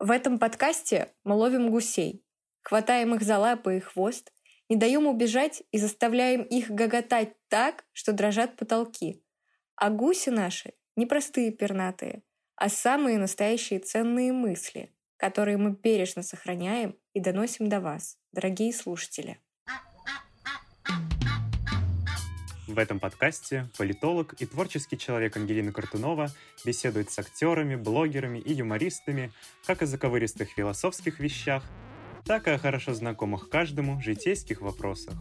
В этом подкасте мы ловим гусей, хватаем их за лапы и хвост, не даем убежать и заставляем их гоготать так, что дрожат потолки. А гуси наши не простые пернатые, а самые настоящие ценные мысли, которые мы бережно сохраняем и доносим до вас, дорогие слушатели. В этом подкасте политолог и творческий человек Ангелина Картунова беседует с актерами, блогерами и юмористами как о заковыристых философских вещах, так и о хорошо знакомых каждому житейских вопросах.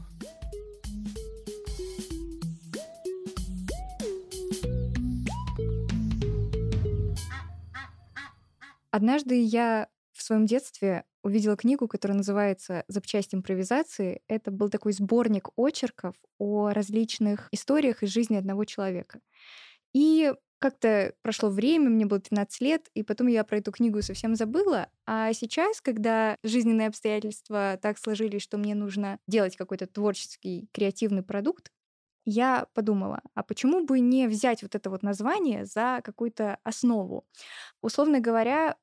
Однажды я в своем детстве увидела книгу, которая называется «Запчасть импровизации». Это был такой сборник очерков о различных историях из жизни одного человека. И как-то прошло время, мне было 13 лет, и потом я про эту книгу совсем забыла. А сейчас, когда жизненные обстоятельства так сложились, что мне нужно делать какой-то творческий, креативный продукт, я подумала, а почему бы не взять вот это вот название за какую-то основу? Условно говоря,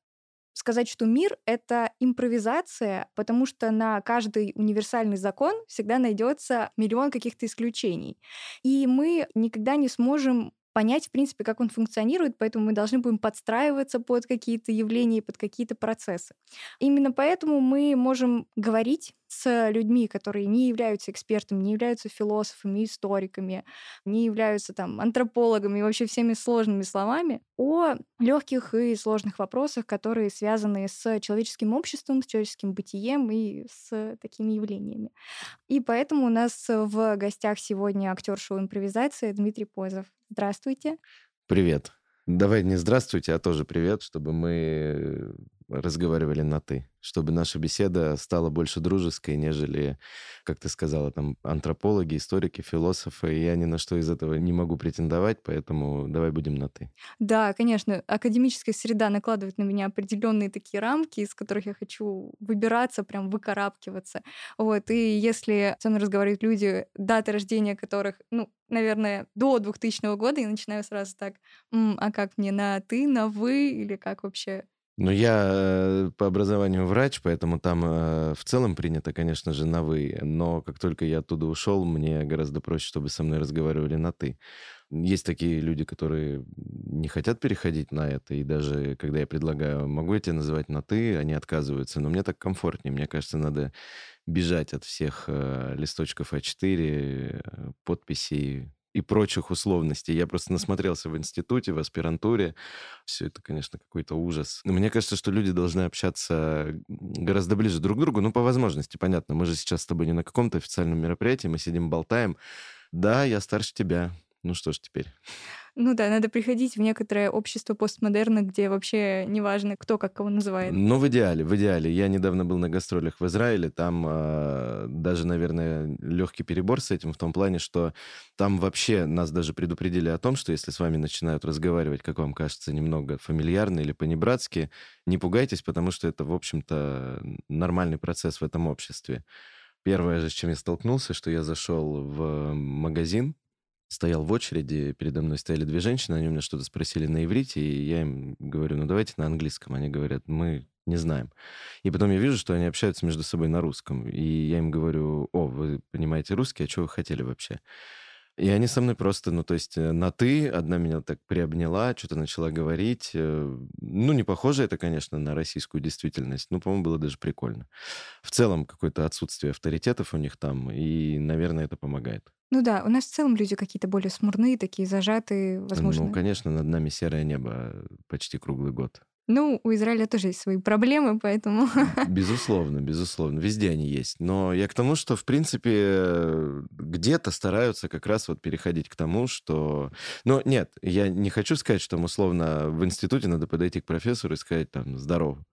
сказать, что мир — это импровизация, потому что на каждый универсальный закон всегда найдется миллион каких-то исключений. И мы никогда не сможем понять, в принципе, как он функционирует, поэтому мы должны будем подстраиваться под какие-то явления, под какие-то процессы. Именно поэтому мы можем говорить с людьми, которые не являются экспертами, не являются философами, историками, не являются там антропологами и вообще всеми сложными словами, о легких и сложных вопросах, которые связаны с человеческим обществом, с человеческим бытием и с такими явлениями. И поэтому у нас в гостях сегодня актер шоу импровизации Дмитрий Позов. Здравствуйте. Привет. Давай не здравствуйте, а тоже привет, чтобы мы разговаривали на «ты», чтобы наша беседа стала больше дружеской, нежели, как ты сказала, там, антропологи, историки, философы. Я ни на что из этого не могу претендовать, поэтому давай будем на «ты». Да, конечно, академическая среда накладывает на меня определенные такие рамки, из которых я хочу выбираться, прям выкарабкиваться. Вот, и если со мной разговаривают люди, даты рождения которых, ну, наверное, до 2000 года, я начинаю сразу так, а как мне на «ты», на «вы» или как вообще ну, я э, по образованию врач, поэтому там э, в целом принято, конечно же, на «вы». Но как только я оттуда ушел, мне гораздо проще, чтобы со мной разговаривали на «ты». Есть такие люди, которые не хотят переходить на это, и даже когда я предлагаю, могу я тебя называть на «ты», они отказываются. Но мне так комфортнее. Мне кажется, надо бежать от всех э, листочков А4, подписей, и прочих условностей. Я просто насмотрелся в институте, в аспирантуре. Все это, конечно, какой-то ужас. Но мне кажется, что люди должны общаться гораздо ближе друг к другу, ну, по возможности, понятно. Мы же сейчас с тобой не на каком-то официальном мероприятии, мы сидим, болтаем. Да, я старше тебя. Ну что ж теперь. Ну да, надо приходить в некоторое общество постмодерна, где вообще неважно, кто как кого называет. Ну, в идеале, в идеале. Я недавно был на гастролях в Израиле, там э, даже, наверное, легкий перебор с этим в том плане, что там вообще нас даже предупредили о том, что если с вами начинают разговаривать, как вам кажется, немного фамильярно или по-небратски, не пугайтесь, потому что это, в общем-то, нормальный процесс в этом обществе. Первое же, с чем я столкнулся, что я зашел в магазин, стоял в очереди, передо мной стояли две женщины, они у меня что-то спросили на иврите, и я им говорю, ну давайте на английском. Они говорят, мы не знаем. И потом я вижу, что они общаются между собой на русском. И я им говорю, о, вы понимаете русский, а что вы хотели вообще? И они со мной просто, ну, то есть э, на «ты», одна меня так приобняла, что-то начала говорить. Э, ну, не похоже это, конечно, на российскую действительность, ну, по-моему, было даже прикольно. В целом, какое-то отсутствие авторитетов у них там, и, наверное, это помогает. Ну да, у нас в целом люди какие-то более смурные, такие зажатые, возможно. Ну, конечно, над нами серое небо почти круглый год. Ну, у Израиля тоже есть свои проблемы, поэтому... Безусловно, безусловно. Везде они есть. Но я к тому, что, в принципе, где-то стараются как раз вот переходить к тому, что... Но нет, я не хочу сказать, что, условно, в институте надо подойти к профессору и сказать там «здорово».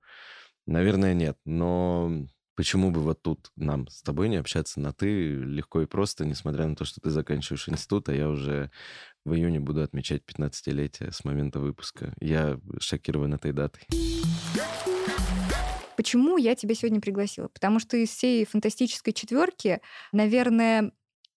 Наверное, нет. Но Почему бы вот тут нам с тобой не общаться на «ты» легко и просто, несмотря на то, что ты заканчиваешь институт, а я уже в июне буду отмечать 15-летие с момента выпуска. Я шокирован этой датой. Почему я тебя сегодня пригласила? Потому что из всей фантастической четверки, наверное,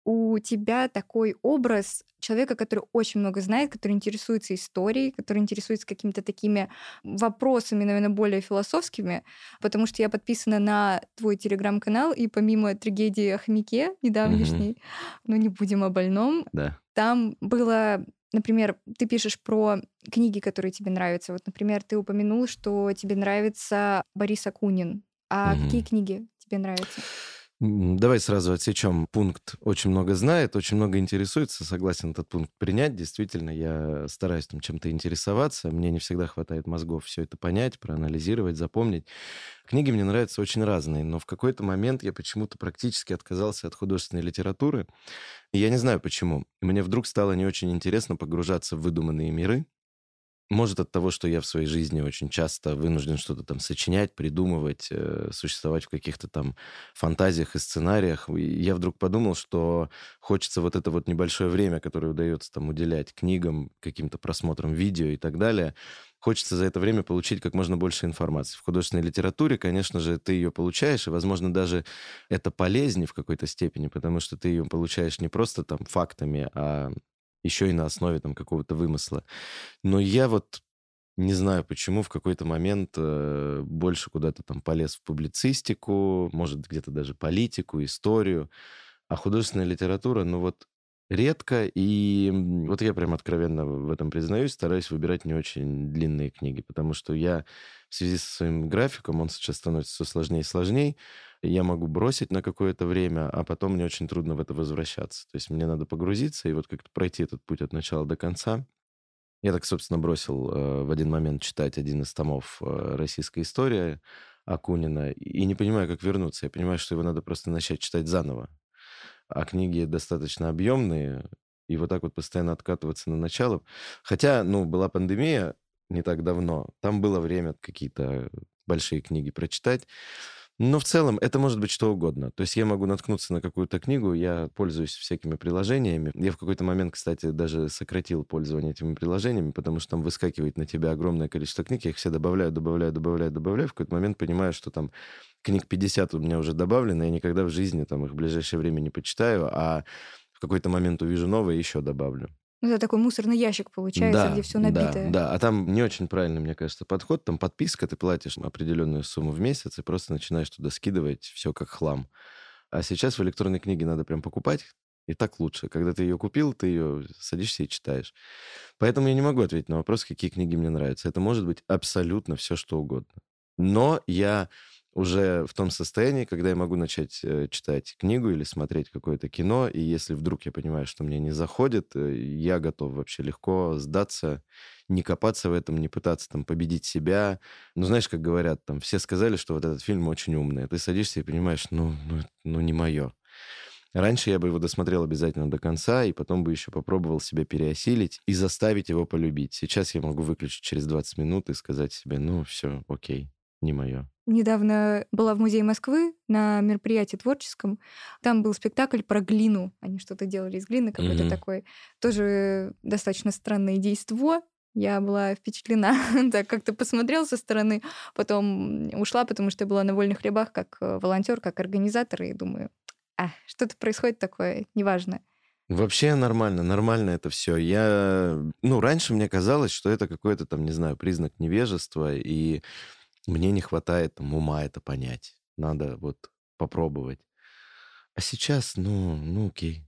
у тебя такой образ человека, который очень много знает, который интересуется историей, который интересуется какими-то такими вопросами, наверное, более философскими, потому что я подписана на твой телеграм-канал, и помимо трагедии о хомяке недавнешней, mm-hmm. ну не будем о больном, да. там было Например, ты пишешь про книги, которые тебе нравятся. Вот, например, ты упомянул, что тебе нравится Борис Акунин. А угу. какие книги тебе нравятся? Давай сразу отсечем пункт «очень много знает», «очень много интересуется». Согласен этот пункт принять. Действительно, я стараюсь там чем-то интересоваться. Мне не всегда хватает мозгов все это понять, проанализировать, запомнить. Книги мне нравятся очень разные, но в какой-то момент я почему-то практически отказался от художественной литературы. И я не знаю почему. Мне вдруг стало не очень интересно погружаться в выдуманные миры, может, от того, что я в своей жизни очень часто вынужден что-то там сочинять, придумывать, э, существовать в каких-то там фантазиях и сценариях. Я вдруг подумал, что хочется вот это вот небольшое время, которое удается там уделять книгам, каким-то просмотрам видео и так далее, хочется за это время получить как можно больше информации. В художественной литературе, конечно же, ты ее получаешь, и, возможно, даже это полезнее в какой-то степени, потому что ты ее получаешь не просто там фактами, а еще и на основе там какого-то вымысла. Но я вот не знаю почему в какой-то момент э, больше куда-то там полез в публицистику, может где-то даже политику, историю, а художественная литература, ну вот редко, и вот я прям откровенно в этом признаюсь, стараюсь выбирать не очень длинные книги, потому что я в связи со своим графиком, он сейчас становится все сложнее и сложнее, я могу бросить на какое-то время, а потом мне очень трудно в это возвращаться. То есть мне надо погрузиться и вот как-то пройти этот путь от начала до конца. Я так, собственно, бросил э, в один момент читать один из томов э, «Российской истории» Акунина и не понимаю, как вернуться. Я понимаю, что его надо просто начать читать заново а книги достаточно объемные, и вот так вот постоянно откатываться на начало. Хотя, ну, была пандемия не так давно, там было время какие-то большие книги прочитать. Но в целом это может быть что угодно. То есть я могу наткнуться на какую-то книгу, я пользуюсь всякими приложениями. Я в какой-то момент, кстати, даже сократил пользование этими приложениями, потому что там выскакивает на тебя огромное количество книг, я их все добавляю, добавляю, добавляю, добавляю. В какой-то момент понимаю, что там книг 50 у меня уже добавлено, я никогда в жизни там их в ближайшее время не почитаю, а в какой-то момент увижу новое еще добавлю. Ну, это такой мусорный ящик получается, да, где все набитое. Да, да, а там не очень правильный, мне кажется, подход. Там подписка, ты платишь определенную сумму в месяц и просто начинаешь туда скидывать все как хлам. А сейчас в электронной книге надо прям покупать, и так лучше. Когда ты ее купил, ты ее садишься и читаешь. Поэтому я не могу ответить на вопрос, какие книги мне нравятся. Это может быть абсолютно все, что угодно. Но я уже в том состоянии, когда я могу начать э, читать книгу или смотреть какое-то кино, и если вдруг я понимаю, что мне не заходит, э, я готов вообще легко сдаться, не копаться в этом, не пытаться там победить себя. Ну, знаешь, как говорят, там, все сказали, что вот этот фильм очень умный, а ты садишься и понимаешь, ну, ну, ну не мое. Раньше я бы его досмотрел обязательно до конца, и потом бы еще попробовал себя переосилить и заставить его полюбить. Сейчас я могу выключить через 20 минут и сказать себе, ну, все, окей, не мое. Недавно была в Музее Москвы на мероприятии творческом. Там был спектакль про глину. Они что-то делали из глины, какой-то mm-hmm. такой. Тоже достаточно странное действо. Я была впечатлена, так как-то посмотрел со стороны, потом ушла, потому что я была на вольных хлебах как э, волонтер, как организатор, и думаю, а, что-то происходит такое, неважно. Вообще нормально, нормально это все. Я, ну, раньше мне казалось, что это какой-то там, не знаю, признак невежества, и мне не хватает там, ума это понять. Надо вот попробовать. А сейчас, ну, ну окей.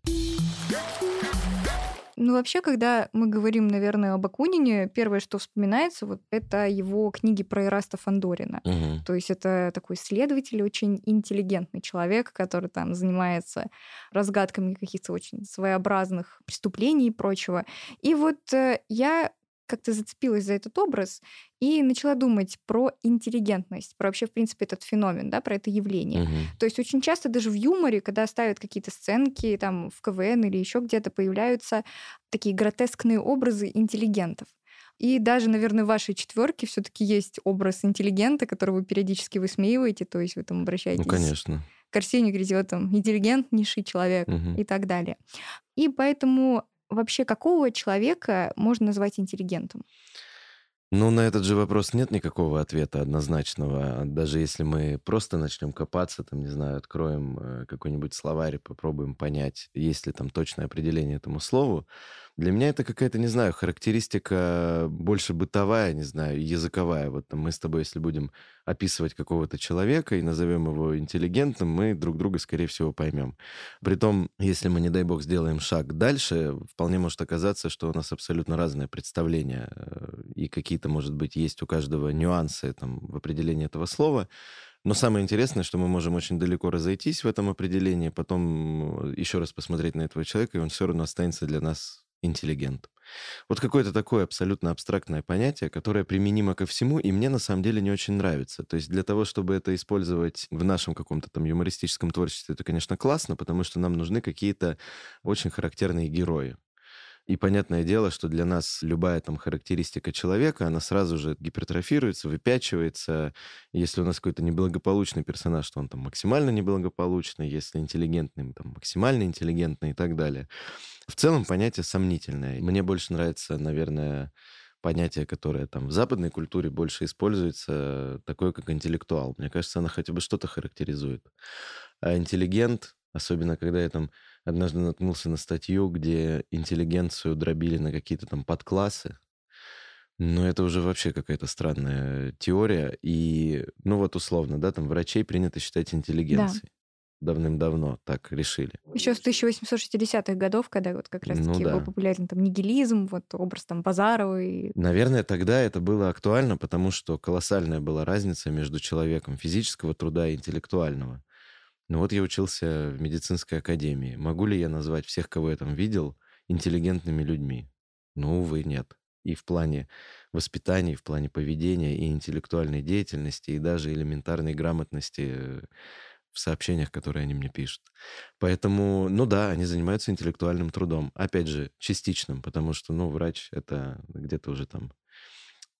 Ну, вообще, когда мы говорим, наверное, об Акунине, первое, что вспоминается, вот это его книги про Ираста Фандорина. Угу. То есть это такой следователь, очень интеллигентный человек, который там занимается разгадками каких-то очень своеобразных преступлений и прочего. И вот э, я как-то зацепилась за этот образ и начала думать про интеллигентность, про вообще, в принципе, этот феномен, да, про это явление. Угу. То есть очень часто даже в юморе, когда ставят какие-то сценки там в КВН или еще где-то появляются такие гротескные образы интеллигентов. И даже, наверное, в вашей четверке все-таки есть образ интеллигента, которого вы периодически высмеиваете, то есть вы там обращаетесь ну, конечно. к Арсению, говорите, вот там интеллигентнейший человек угу. и так далее. И поэтому вообще какого человека можно назвать интеллигентом? Ну, на этот же вопрос нет никакого ответа однозначного. Даже если мы просто начнем копаться, там, не знаю, откроем э, какой-нибудь словарь, попробуем понять, есть ли там точное определение этому слову, для меня это какая-то, не знаю, характеристика больше бытовая, не знаю, языковая. Вот там мы с тобой, если будем описывать какого-то человека и назовем его интеллигентным, мы друг друга, скорее всего, поймем. Притом, если мы, не дай бог, сделаем шаг дальше, вполне может оказаться, что у нас абсолютно разное представление, э, и какие-то, может быть, есть у каждого нюансы там, в определении этого слова. Но самое интересное, что мы можем очень далеко разойтись в этом определении, потом еще раз посмотреть на этого человека, и он все равно останется для нас интеллигент. Вот какое-то такое абсолютно абстрактное понятие, которое применимо ко всему, и мне на самом деле не очень нравится. То есть для того, чтобы это использовать в нашем каком-то там юмористическом творчестве, это, конечно, классно, потому что нам нужны какие-то очень характерные герои. И понятное дело, что для нас любая там характеристика человека, она сразу же гипертрофируется, выпячивается. Если у нас какой-то неблагополучный персонаж, то он там максимально неблагополучный, если интеллигентный, там максимально интеллигентный и так далее. В целом понятие сомнительное. Мне больше нравится, наверное, понятие, которое там в западной культуре больше используется, такое как интеллектуал. Мне кажется, оно хотя бы что-то характеризует. А интеллигент, особенно когда я там однажды наткнулся на статью, где интеллигенцию дробили на какие-то там подклассы. Но это уже вообще какая-то странная теория. И, ну вот условно, да, там врачей принято считать интеллигенцией. Да. Давным-давно так решили. Еще с 1860-х годов, когда вот как раз-таки ну, да. был популярен там нигилизм, вот образ там Базарова. И... Наверное, тогда это было актуально, потому что колоссальная была разница между человеком физического труда и интеллектуального. Ну вот я учился в медицинской академии. Могу ли я назвать всех, кого я там видел, интеллигентными людьми? Ну, увы, нет. И в плане воспитания, и в плане поведения, и интеллектуальной деятельности, и даже элементарной грамотности в сообщениях, которые они мне пишут. Поэтому, ну да, они занимаются интеллектуальным трудом. Опять же, частичным, потому что, ну, врач — это где-то уже там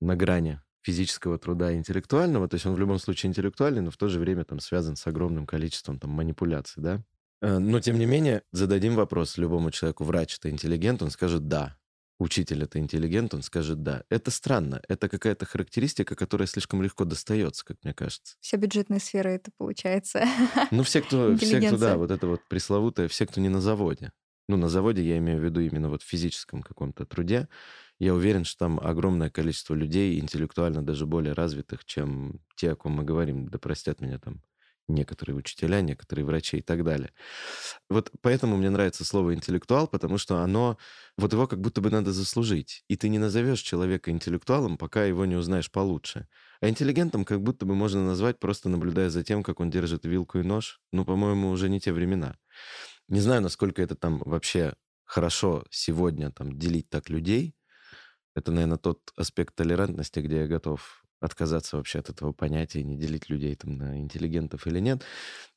на грани физического труда и интеллектуального, то есть он в любом случае интеллектуальный, но в то же время там связан с огромным количеством там манипуляций, да. Э, но, тем не менее, зададим вопрос любому человеку, врач это интеллигент, он скажет «да». Учитель это интеллигент, он скажет «да». Это странно. Это какая-то характеристика, которая слишком легко достается, как мне кажется. Вся бюджетная сфера это получается. Ну, все, кто, все, кто, да, вот это вот пресловутое, все, кто не на заводе. Ну, на заводе я имею в виду именно вот в физическом каком-то труде. Я уверен, что там огромное количество людей, интеллектуально даже более развитых, чем те, о ком мы говорим. Да простят меня там некоторые учителя, некоторые врачи и так далее. Вот поэтому мне нравится слово интеллектуал, потому что оно, вот его как будто бы надо заслужить. И ты не назовешь человека интеллектуалом, пока его не узнаешь получше. А интеллигентом как будто бы можно назвать, просто наблюдая за тем, как он держит вилку и нож. Ну, по-моему, уже не те времена. Не знаю, насколько это там вообще хорошо сегодня там делить так людей, это, наверное, тот аспект толерантности, где я готов отказаться вообще от этого понятия, не делить людей там на интеллигентов или нет.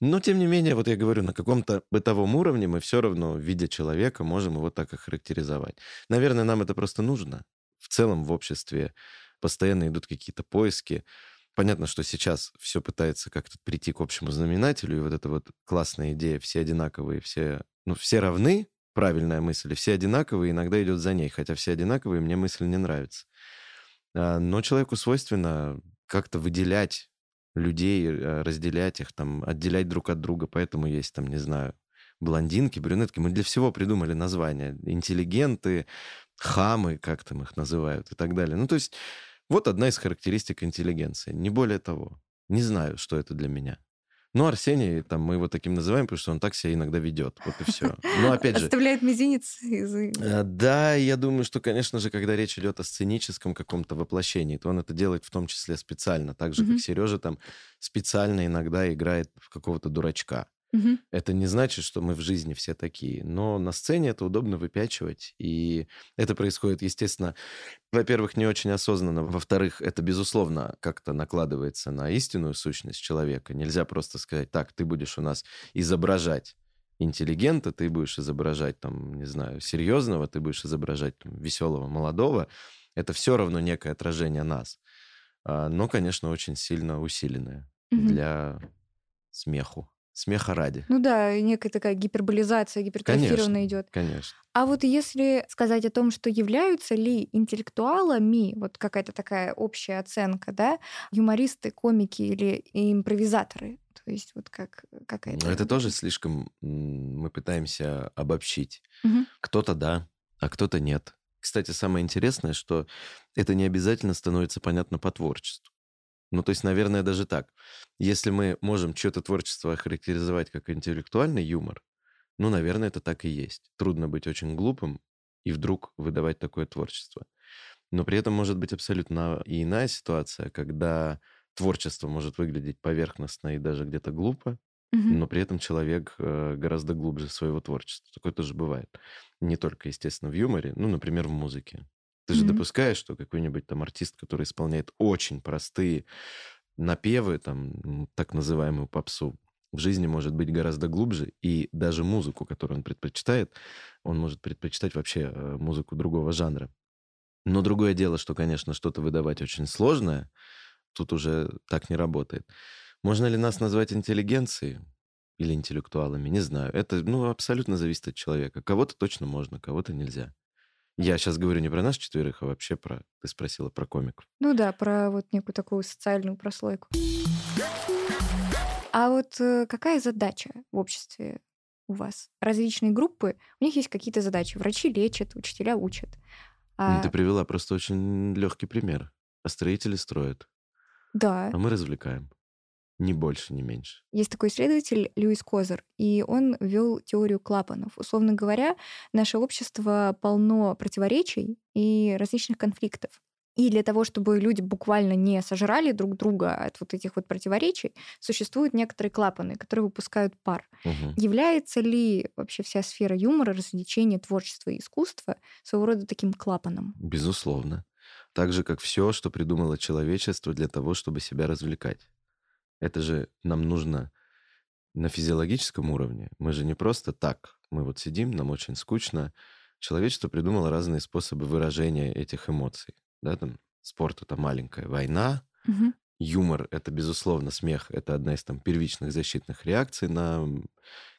Но, тем не менее, вот я говорю, на каком-то бытовом уровне мы все равно, видя человека, можем его так охарактеризовать. Наверное, нам это просто нужно. В целом в обществе постоянно идут какие-то поиски. Понятно, что сейчас все пытается как-то прийти к общему знаменателю, и вот эта вот классная идея, все одинаковые, все, ну, все равны, правильная мысль. все одинаковые, иногда идет за ней, хотя все одинаковые, мне мысль не нравится. А, но человеку свойственно как-то выделять людей, э, разделять их, там, отделять друг от друга. Поэтому есть там, не знаю, блондинки, брюнетки. Мы для всего придумали названия. Интеллигенты, хамы, как там их называют и так далее. Ну, то есть вот одна из характеристик интеллигенции. Не более того. Не знаю, что это для меня. Ну, Арсений, там, мы его таким называем, потому что он так себя иногда ведет. Вот и все. Ну, опять же... Оставляет мизинец из... Э, да, я думаю, что, конечно же, когда речь идет о сценическом каком-то воплощении, то он это делает в том числе специально. Так же, как Сережа там специально иногда играет в какого-то дурачка. Угу. Это не значит, что мы в жизни все такие, но на сцене это удобно выпячивать, и это происходит, естественно, во-первых, не очень осознанно, во-вторых, это, безусловно, как-то накладывается на истинную сущность человека. Нельзя просто сказать, так, ты будешь у нас изображать интеллигента, ты будешь изображать, там, не знаю, серьезного, ты будешь изображать там, веселого, молодого. Это все равно некое отражение нас. А, но, конечно, очень сильно усиленное угу. для смеху. Смеха ради. Ну да, некая такая гиперболизация, гипертрофированная идет. Конечно. А вот если сказать о том, что являются ли интеллектуалами, вот какая-то такая общая оценка, да, юмористы, комики или импровизаторы, то есть вот как какая-то... Но это тоже слишком мы пытаемся обобщить. Мгм. Кто-то да, а кто-то нет. Кстати, самое интересное, что это не обязательно становится понятно по творчеству. Ну, то есть, наверное, даже так. Если мы можем что-то творчество охарактеризовать как интеллектуальный юмор, ну, наверное, это так и есть. Трудно быть очень глупым и вдруг выдавать такое творчество. Но при этом может быть абсолютно и иная ситуация, когда творчество может выглядеть поверхностно и даже где-то глупо, Мгм. но при этом человек э, гораздо глубже своего творчества. Такое тоже бывает. Не только, естественно, в юморе, ну, например, в музыке. Ты же Мгм. допускаешь, что какой-нибудь там артист, который исполняет очень простые напевы, там, так называемую попсу, в жизни может быть гораздо глубже, и даже музыку, которую он предпочитает, он может предпочитать вообще э, музыку другого жанра. Но другое дело, что, конечно, что-то выдавать очень сложное, тут уже так не работает. Можно ли нас назвать интеллигенцией или интеллектуалами? Не знаю. Это ну, абсолютно зависит от человека. Кого-то точно можно, кого-то нельзя. Я сейчас говорю не про нас четверых, а вообще про... Ты спросила про комиков. Ну да, про вот некую такую социальную прослойку. А вот э, какая задача в обществе у вас? Различные группы, у них есть какие-то задачи. Врачи лечат, учителя учат. Ну, А, Ты привела просто очень легкий пример. А строители строят, да, а мы развлекаем. Ни больше, ни меньше. есть такой исследователь Льюис Козер, и он ввел теорию клапанов. Условно говоря, наше общество полно противоречий и различных конфликтов. И для того, чтобы люди буквально не сожрали друг друга от вот этих вот противоречий, существуют некоторые клапаны, которые выпускают пар. Мгм. Является ли вообще вся сфера юмора, развлечения, творчества и искусства своего рода таким клапаном? Безусловно. Так же, как все, что придумало человечество для того, чтобы себя развлекать. Это же нам нужно на физиологическом уровне. Мы же не просто так. Мы вот сидим, нам очень скучно. Человечество придумало разные способы выражения этих эмоций. Да, там спорт — это маленькая война, Мгм. юмор — это, безусловно, смех. Это одна из там первичных защитных реакций на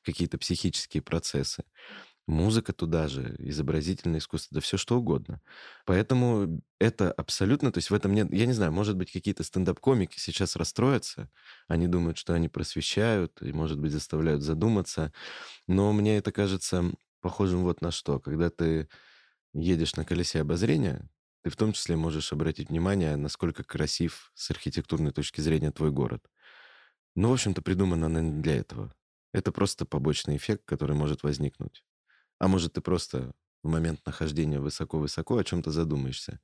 какие-то психические процессы. Музыка туда же, изобразительное искусство, да все что угодно. Поэтому это абсолютно, то есть в этом нет, я не знаю, может быть, какие-то стендап-комики сейчас расстроятся, они думают, что они просвещают и, может быть, заставляют задуматься, но мне это кажется похожим вот на что. Когда ты едешь на колесе обозрения, ты в том числе можешь обратить внимание, насколько красив с архитектурной точки зрения твой город. Ну, в общем-то, придумано она не для этого. Это просто побочный эффект, который может возникнуть. А может, ты просто в момент нахождения высоко-высоко о чем-то задумаешься.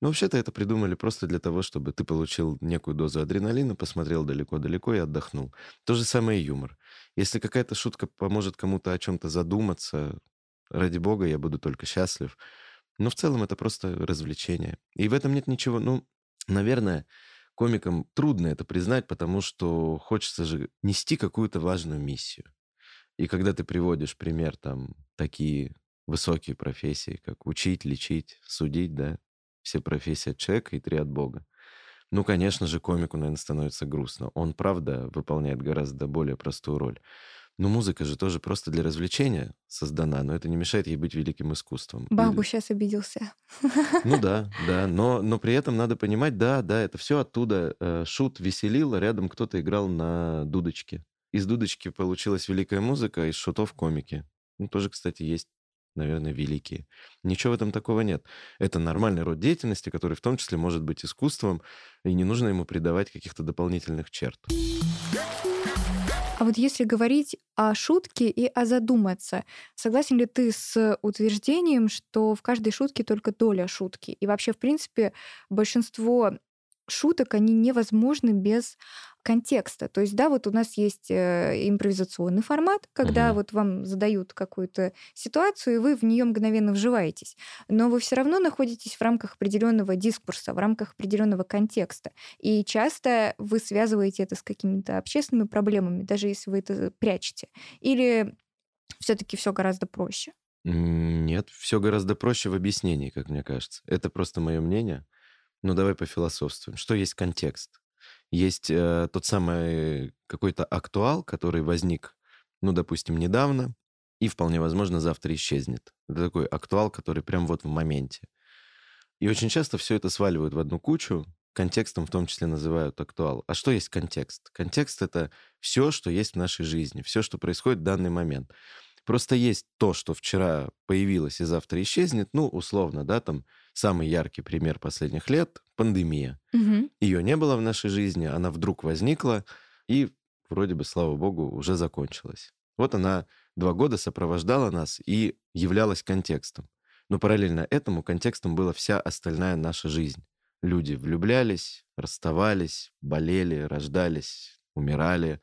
Но вообще-то это придумали просто для того, чтобы ты получил некую дозу адреналина, посмотрел далеко-далеко и отдохнул. То же самое и юмор. Если какая-то шутка поможет кому-то о чем-то задуматься, ради бога, я буду только счастлив. Но в целом это просто развлечение. И в этом нет ничего, ну, наверное, комикам трудно это признать, потому что хочется же нести какую-то важную миссию. И когда ты приводишь пример там такие высокие профессии, как учить, лечить, судить, да, все профессии от человека и три от Бога. Ну, конечно же, комику, наверное, становится грустно. Он, правда, выполняет гораздо более простую роль. Но музыка же тоже просто для развлечения создана, но это не мешает ей быть великим искусством. Бабу И- сейчас обиделся. ну да, да, но, но при этом надо понимать, да, да, это все оттуда. Э, Шут веселил, а рядом кто-то играл на дудочке. Из дудочки получилась великая музыка, из шутов комики. Ну, тоже, кстати, есть, наверное, великие. Ничего в этом такого нет. Это нормальный род деятельности, который в том числе может быть искусством, и не нужно ему придавать каких-то дополнительных черт. А вот если говорить о шутке и о задуматься, согласен ли ты с утверждением, что в каждой шутке только доля шутки? И вообще, в принципе, большинство шуток, они невозможны без контекста. То есть, да, вот у нас есть э, импровизационный формат, когда Мгм. вот вам задают какую-то ситуацию, и вы в нее мгновенно вживаетесь. Но вы все равно находитесь в рамках определенного дискурса, в рамках определенного контекста. И часто вы связываете это с какими-то общественными проблемами, даже если вы это прячете. Или все-таки все гораздо проще. Нет, все гораздо проще в объяснении, как мне кажется. Это просто мое мнение. Но давай пофилософствуем. Что есть контекст? Есть э, тот самый какой-то актуал, который возник, ну, допустим, недавно, и вполне возможно завтра исчезнет. Это такой актуал, который прям вот в моменте. И очень часто все это сваливают в одну кучу, контекстом в том числе называют актуал. А что есть контекст? Контекст — это все, что есть в нашей жизни, все, что происходит в данный момент. Просто есть то, что вчера появилось и завтра исчезнет, ну, условно, да, там самый яркий пример последних лет — пандемия. Угу. Ее не было в нашей жизни, она вдруг возникла, и вроде бы, слава богу, уже закончилась. Вот она два года сопровождала нас и являлась контекстом. Но параллельно этому контекстом была вся остальная наша жизнь. Люди влюблялись, расставались, болели, рождались, умирали,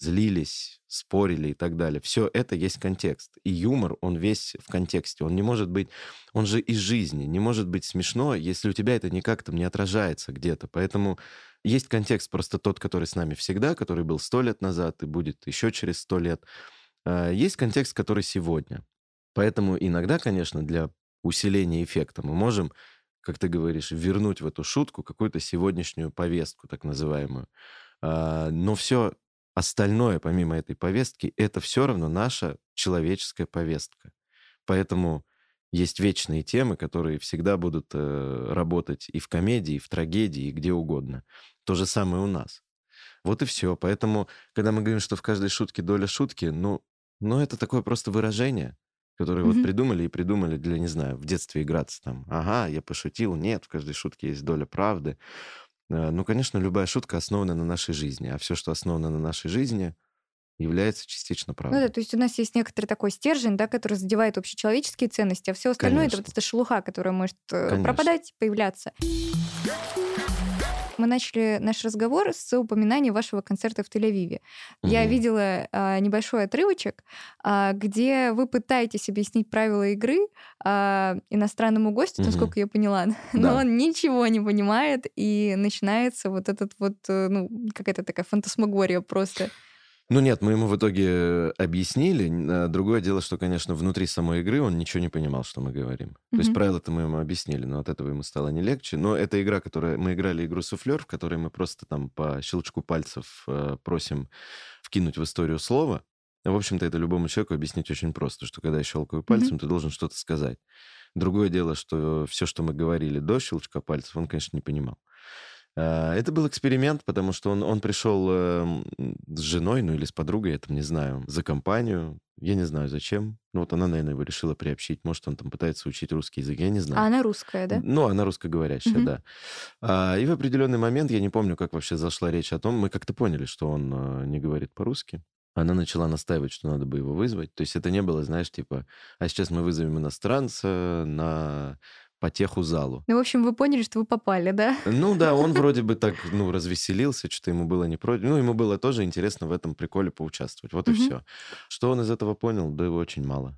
злились, спорили и так далее. Все это есть контекст. И юмор, он весь в контексте. Он не может быть, он же из жизни. Не может быть смешно, если у тебя это никак там не отражается где-то. Поэтому есть контекст просто тот, который с нами всегда, который был сто лет назад и будет еще через сто лет. А, есть контекст, который сегодня. Поэтому иногда, конечно, для усиления эффекта мы можем, как ты говоришь, вернуть в эту шутку какую-то сегодняшнюю повестку, так называемую. А, но все остальное, помимо этой повестки, это все равно наша человеческая повестка. Поэтому есть вечные темы, которые всегда будут э, работать и в комедии, и в трагедии, и где угодно. То же самое у нас. Вот и все. Поэтому, когда мы говорим, что в каждой шутке доля шутки, ну, ну это такое просто выражение, которое mm-hmm. вот придумали и придумали для, не знаю, в детстве играться там. Ага, я пошутил. Нет, в каждой шутке есть доля правды. Э, ну, конечно, любая шутка основана на нашей жизни, а все, что основано на нашей жизни, является частично правдой. Ну да, то есть у нас есть некоторый такой стержень, да, который задевает общечеловеческие ценности, а все остальное Конечно. это вот эта шелуха, которая может э, Конечно. пропадать, появляться мы начали наш разговор с упоминания вашего концерта в Тель-Авиве. Угу. Я видела а, небольшой отрывочек, а, где вы пытаетесь объяснить правила игры а, иностранному гостю, угу. насколько я поняла, но да. он ничего не понимает, и начинается вот этот вот, э, ну, какая-то такая фантасмагория просто. Ну нет, мы ему в итоге объяснили. А другое дело, что, конечно, внутри самой игры он ничего не понимал, что мы говорим. Mm-hmm. То есть правила-то мы ему объяснили, но от этого ему стало не легче. Но это игра, которая... Мы играли игру «Суфлер», в которой мы просто там по щелчку пальцев э, просим вкинуть в историю слово. В общем-то, это любому человеку объяснить очень просто, что когда я щелкаю пальцем, mm-hmm. ты должен что-то сказать. Другое дело, что все, что мы говорили до щелчка пальцев, он, конечно, не понимал. А, это был эксперимент, потому что он, он пришел э, с женой, ну или с подругой, я там не знаю, за компанию. Я не знаю, зачем. Ну вот она, наверное, его решила приобщить. Может, он там пытается учить русский язык, я не знаю. А она русская, да? Ну, она русскоговорящая, угу. да. А, и в определенный момент, я не помню, как вообще зашла речь о том, мы как-то поняли, что он э, не говорит по-русски. Она начала настаивать, что надо бы его вызвать. То есть это не было, знаешь, типа, а сейчас мы вызовем иностранца на потеху залу. Ну, в общем, вы поняли, что вы попали, да? Ну да, он вроде бы так, ну, развеселился, что-то ему было не против. Ну, ему было тоже интересно в этом приколе поучаствовать. Вот и все. Что он из этого понял? Да его очень мало.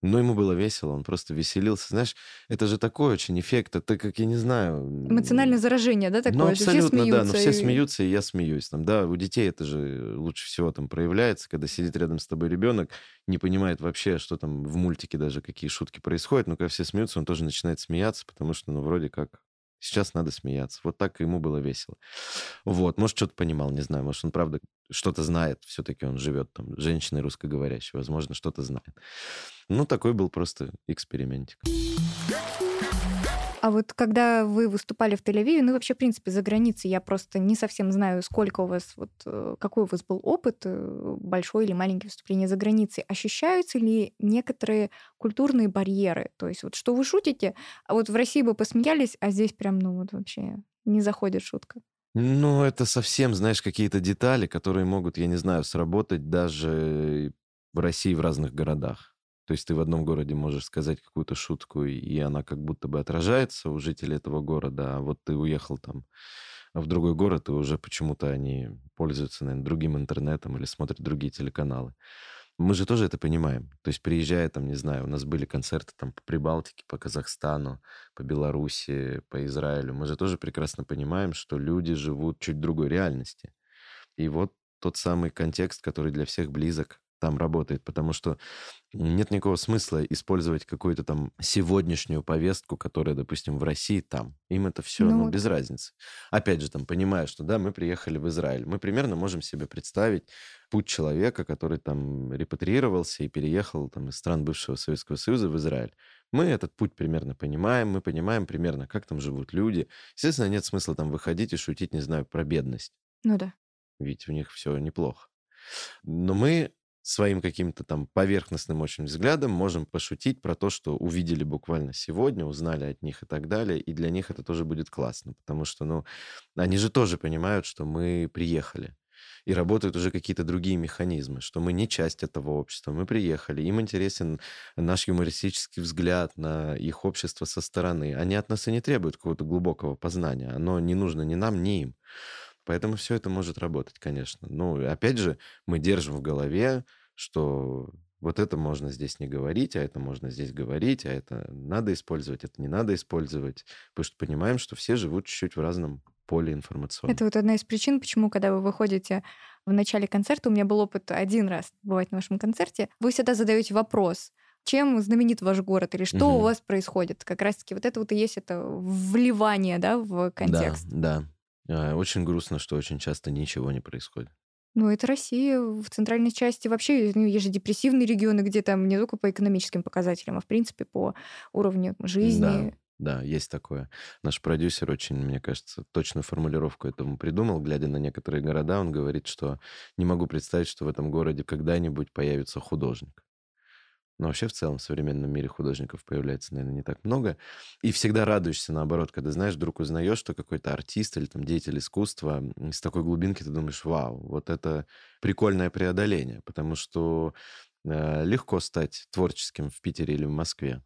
Но ему было весело, он просто веселился. Знаешь, это же такой очень эффект, это как, я не знаю... Эмоциональное заражение, да, такое? Ну, абсолютно, все да, но все и... смеются, и я смеюсь. Там, да, у детей это же лучше всего там проявляется, когда сидит рядом с тобой ребенок, не понимает вообще, что там в мультике даже, какие шутки происходят, но когда все смеются, он тоже начинает смеяться, потому что, ну, вроде как Сейчас надо смеяться. Вот так ему было весело. Вот, может, что-то понимал, не знаю. Может, он, правда, что-то знает. Все-таки он живет там, женщиной русскоговорящей. Возможно, что-то знает. Ну, такой был просто экспериментик. А вот когда вы выступали в Тель-Авиве, ну вообще, в принципе, за границей, я просто не совсем знаю, сколько у вас, вот э, какой у вас был опыт, э, большой или маленький выступление за границей. Ощущаются ли некоторые культурные барьеры? То есть вот что вы шутите, а вот в России бы посмеялись, а здесь прям, ну вот вообще не заходит шутка. Ну, это совсем, знаешь, какие-то детали, которые могут, я не знаю, сработать даже в России в разных городах. То есть ты в одном городе можешь сказать какую-то шутку, и она как будто бы отражается у жителей этого города, а вот ты уехал там в другой город, и уже почему-то они пользуются, наверное, другим интернетом или смотрят другие телеканалы. Мы же тоже это понимаем. То есть приезжая там, не знаю, у нас были концерты там по Прибалтике, по Казахстану, по Беларуси, по Израилю. Мы же тоже прекрасно понимаем, что люди живут чуть другой реальности. И вот тот самый контекст, который для всех близок, там работает, потому что нет никакого смысла использовать какую-то там сегодняшнюю повестку, которая, допустим, в России там. Им это все Ну ну, вот. без разницы. Опять же, там, понимая, что да, мы приехали в Израиль, мы примерно можем себе представить путь человека, который там репатриировался и переехал там из стран бывшего Советского Союза в Израиль. Мы этот путь примерно понимаем, мы понимаем примерно, как там живут люди. Естественно, нет смысла там выходить и шутить, не знаю, про бедность Ну да. ведь у них все неплохо. Но мы своим каким-то там поверхностным очень взглядом можем пошутить про то, что увидели буквально сегодня, узнали от них и так далее, и для них это тоже будет классно, потому что, ну, они же тоже понимают, что мы приехали, и работают уже какие-то другие механизмы, что мы не часть этого общества, мы приехали, им интересен наш юмористический взгляд на их общество со стороны. Они от нас и не требуют какого-то глубокого познания, оно не нужно ни нам, ни им. Поэтому все это может работать, конечно. Ну, опять же, мы держим в голове, что вот это можно здесь не говорить, а это можно здесь говорить, а это надо использовать, это не надо использовать, потому что понимаем, что все живут чуть-чуть в разном поле информационном. Это вот одна из причин, почему, когда вы выходите в начале концерта, у меня был опыт один раз бывать на вашем концерте, вы всегда задаете вопрос, чем знаменит ваш город или что у Мгм. вас происходит. Как раз-таки вот это вот и есть это вливание, да, в контекст. Да, да. А, Очень грустно, что очень часто ничего не происходит. Ну, это Россия в центральной части. Вообще, ну, есть же депрессивные регионы, где там не только по экономическим показателям, а в принципе по уровню жизни. Да, есть такое. Наш продюсер очень, мне кажется, точную формулировку этому придумал. Глядя на некоторые города, он говорит, что не могу представить, что в этом городе когда-нибудь появится художник. Но вообще в целом в современном мире художников появляется, наверное, не так много. И всегда радуешься, наоборот, когда, знаешь, вдруг узнаешь, что какой-то артист или там деятель искусства с такой глубинки ты думаешь, вау, вот это прикольное преодоление, потому что э, легко стать творческим в Питере или в Москве.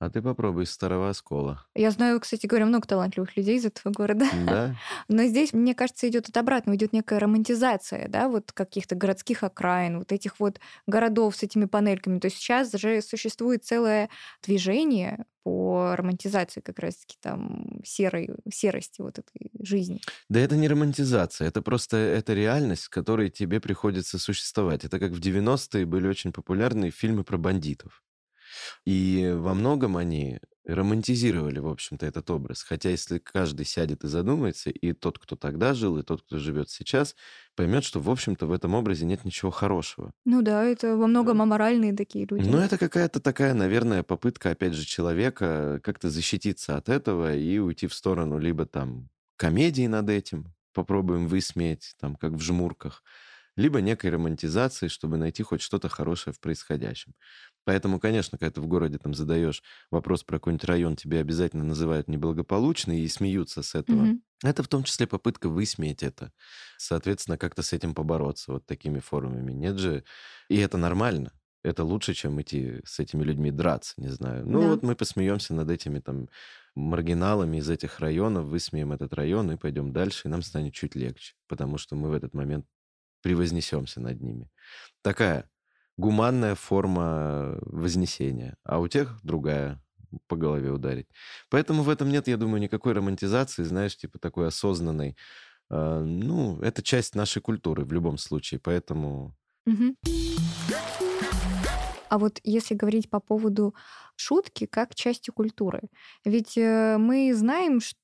А ты попробуй из старого оскола. Я знаю, кстати говоря, много талантливых людей из этого города. Да? Но здесь, мне кажется, идет от обратного, идет некая романтизация, да, вот каких-то городских окраин, вот этих вот городов с этими панельками. То есть сейчас же существует целое движение по романтизации как раз-таки там серой, серости вот этой жизни. Да это не романтизация, это просто это реальность, с которой тебе приходится существовать. Это как в 90-е были очень популярны фильмы про бандитов. И во многом они романтизировали, в общем-то, этот образ. Хотя если каждый сядет и задумается, и тот, кто тогда жил, и тот, кто живет сейчас, поймет, что, в общем-то, в этом образе нет ничего хорошего. Ну да, это во многом аморальные такие люди. Ну, это какая-то такая, наверное, попытка, опять же, человека как-то защититься от этого и уйти в сторону либо там комедии над этим, попробуем высмеять, там, как в жмурках, либо некой романтизации, чтобы найти хоть что-то хорошее в происходящем. Поэтому, конечно, когда ты в городе там задаешь вопрос про какой-нибудь район, тебе обязательно называют неблагополучный и смеются с этого. Мгм. Это в том числе попытка высмеять это. Соответственно, как-то с этим побороться вот такими формами. Нет же... И это нормально. Это лучше, чем идти с этими людьми драться, не знаю. Ну Да. вот мы посмеемся над этими там маргиналами из этих районов, высмеем этот район и пойдем дальше, и нам станет чуть легче, потому что мы в этот момент превознесемся над ними. Такая гуманная форма вознесения, а у тех другая по голове ударить. Поэтому в этом нет, я думаю, никакой романтизации, знаешь, типа такой осознанной. Э, Ну, это часть нашей культуры в любом случае, поэтому... А вот если говорить по поводу шутки как части культуры, ведь э, мы знаем, что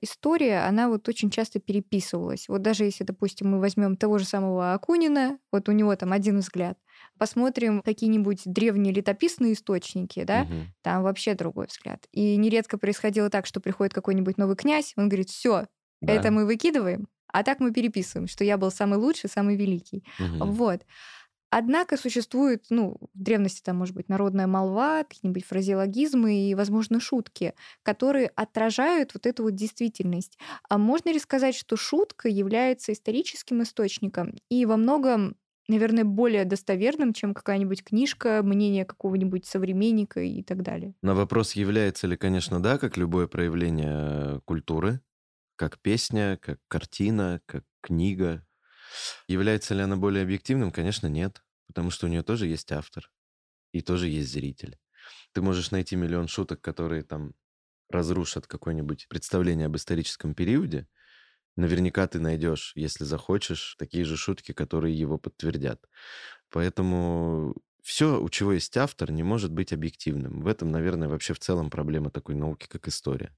история, она вот очень часто переписывалась. Вот даже если, допустим, мы возьмем того же самого Акунина, вот у него там один взгляд, посмотрим какие-нибудь древние летописные источники, да, Мгм. там вообще другой взгляд. И нередко происходило так, что приходит какой-нибудь новый князь, он говорит, все, Да. это мы выкидываем, а так мы переписываем, что я был самый лучший, самый великий. Мгм. Вот. Однако существует, ну, в древности там может быть народная молва, какие-нибудь фразеологизмы и, возможно, шутки, которые отражают вот эту вот действительность. А можно ли сказать, что шутка является историческим источником и во многом, наверное, более достоверным, чем какая-нибудь книжка, мнение какого-нибудь современника и так далее? На вопрос, является ли, конечно, да, как любое проявление э, культуры, как песня, как картина, как книга. Является ли она более объективным? Конечно, нет, потому что у нее тоже есть автор и тоже есть зритель. Ты можешь найти миллион шуток, которые там разрушат какое-нибудь представление об историческом периоде. Наверняка ты найдешь, если захочешь, такие же шутки, которые его подтвердят. Поэтому все, у чего есть автор, не может быть объективным. В этом, наверное, вообще в целом проблема такой науки, как история.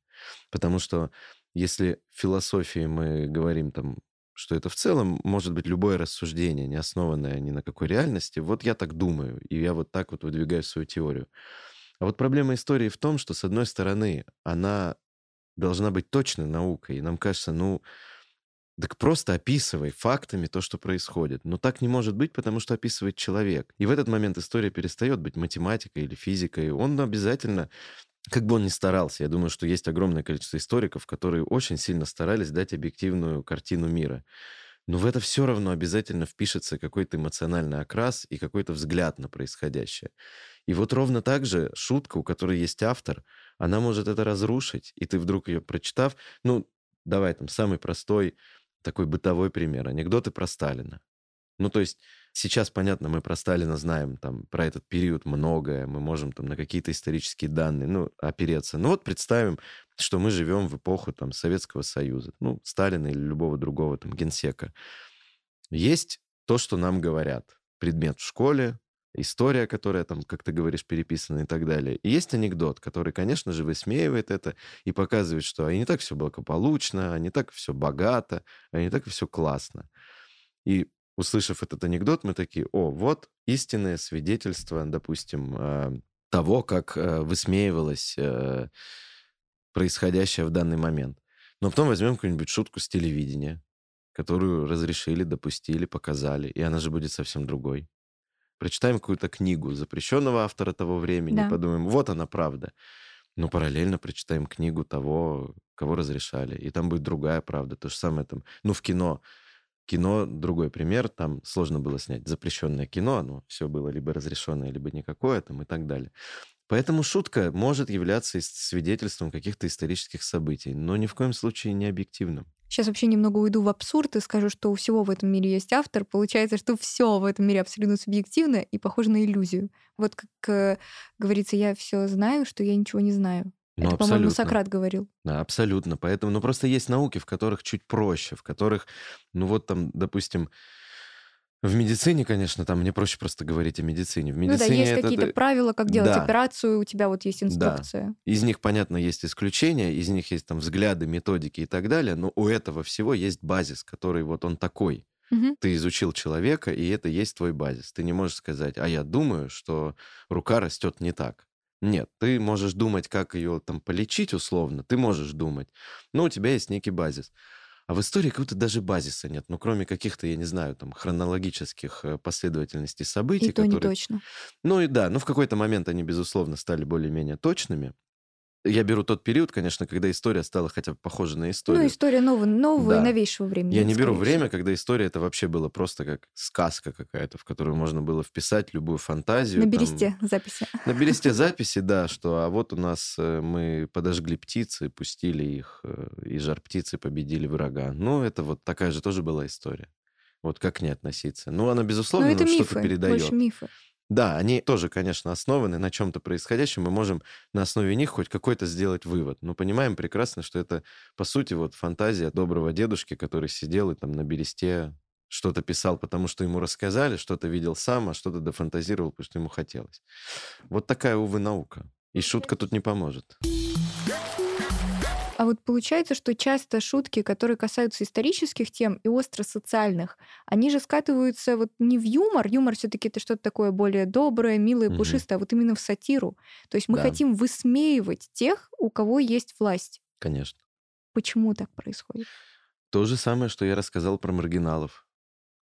Потому что если в философии мы говорим там, что это в целом может быть любое рассуждение, не основанное ни на какой реальности, вот я так думаю, и я вот так вот выдвигаю свою теорию. А вот проблема истории в том, что, с одной стороны, она должна быть точной наукой, и нам кажется, ну, так просто описывай фактами то, что происходит. Но так не может быть, потому что описывает человек. И в этот момент история перестает быть математикой или физикой. Он обязательно как бы он ни старался, я думаю, что есть огромное количество историков, которые очень сильно старались дать объективную картину мира. Но в это все равно обязательно впишется какой-то эмоциональный окрас и какой-то взгляд на происходящее. И вот ровно так же шутка, у которой есть автор, она может это разрушить, и ты вдруг ее прочитав, ну, давай там самый простой такой бытовой пример, анекдоты про Сталина. Ну, то есть сейчас, понятно, мы про Сталина знаем, там, про этот период многое, мы можем там на какие-то исторические данные, ну, опереться. Ну, вот представим, что мы живем в эпоху там Советского Союза, ну, Сталина или любого другого там генсека. Есть то, что нам говорят. Предмет в школе, история, которая там, как ты говоришь, переписана и так далее. И есть анекдот, который, конечно же, высмеивает это и показывает, что а не так все благополучно, а не так все богато, а не так все классно. И услышав этот анекдот, мы такие, о, вот истинное свидетельство, допустим, э, того, как э, высмеивалось э, происходящее в данный момент. Но потом возьмем какую-нибудь шутку с телевидения, которую разрешили, допустили, показали, и она же будет совсем другой. Прочитаем какую-то книгу запрещенного автора того времени, да. подумаем, вот она правда. Но параллельно прочитаем книгу того, кого разрешали, и там будет другая правда. То же самое там, ну, в кино Кино другой пример, там сложно было снять запрещенное кино, оно все было либо разрешенное, либо никакое там и так далее. Поэтому шутка может являться свидетельством каких-то исторических событий, но ни в коем случае не объективным. Сейчас вообще немного уйду в абсурд и скажу, что у всего в этом мире есть автор. Получается, что все в этом мире абсолютно субъективно и похоже на иллюзию. Вот как э, говорится, я все знаю, что я ничего не знаю. Ну, Это, по-моему, Сократ говорил. Да, абсолютно. Поэтому, ну, просто есть науки, в которых чуть проще, в которых, ну, вот там, допустим, в медицине, конечно, там мне проще просто говорить о медицине. В медицине ну да, есть какие-то правила, как делать да. операцию, у тебя вот есть инструкция. Да. Из них, понятно, есть исключения, из них есть там взгляды, методики и так далее, но у этого всего есть базис, который вот он такой. Угу. Ты изучил человека, и это есть твой базис. Ты не можешь сказать, а я думаю, что рука растет не так. Нет, ты можешь думать, как ее там полечить условно, ты можешь думать, но у тебя есть некий базис. А в истории как будто даже базиса нет, ну, кроме каких-то, я не знаю, там, хронологических э, последовательностей событий. И то которые... не точно. Ну и да, ну в какой-то момент они, безусловно, стали более-менее точными. Я беру тот период, конечно, когда история стала хотя бы похожа на историю. Ну, история нового, нового да. и новейшего времени. Я не беру время, когда история это вообще было просто как сказка какая-то, в которую можно было вписать любую фантазию. На бересте там, записи. На бересте записи, да, что а вот у нас э, мы подожгли птицы, пустили их, э, и жар птицы победили врага. Ну, это вот такая же тоже была история. Вот как не относиться. Ну, она, безусловно, Но это что-то передает. Больше мифы. Да, они тоже, конечно, основаны на чем-то происходящем. Мы можем на основе них хоть какой-то сделать вывод. Но понимаем прекрасно, что это, по сути, вот фантазия доброго дедушки, который сидел и там на бересте что-то писал, потому что ему рассказали, что-то видел сам, а что-то дофантазировал, потому что ему хотелось. Вот такая, увы, наука. И шутка тут не поможет. А вот получается, что часто шутки, которые касаются исторических тем и остро-социальных, они же скатываются вот не в юмор, юмор все таки это что-то такое более доброе, милое, угу. пушистое, а вот именно в сатиру. То есть мы да. хотим высмеивать тех, у кого есть власть. Конечно. Почему так происходит? То же самое, что я рассказал про маргиналов.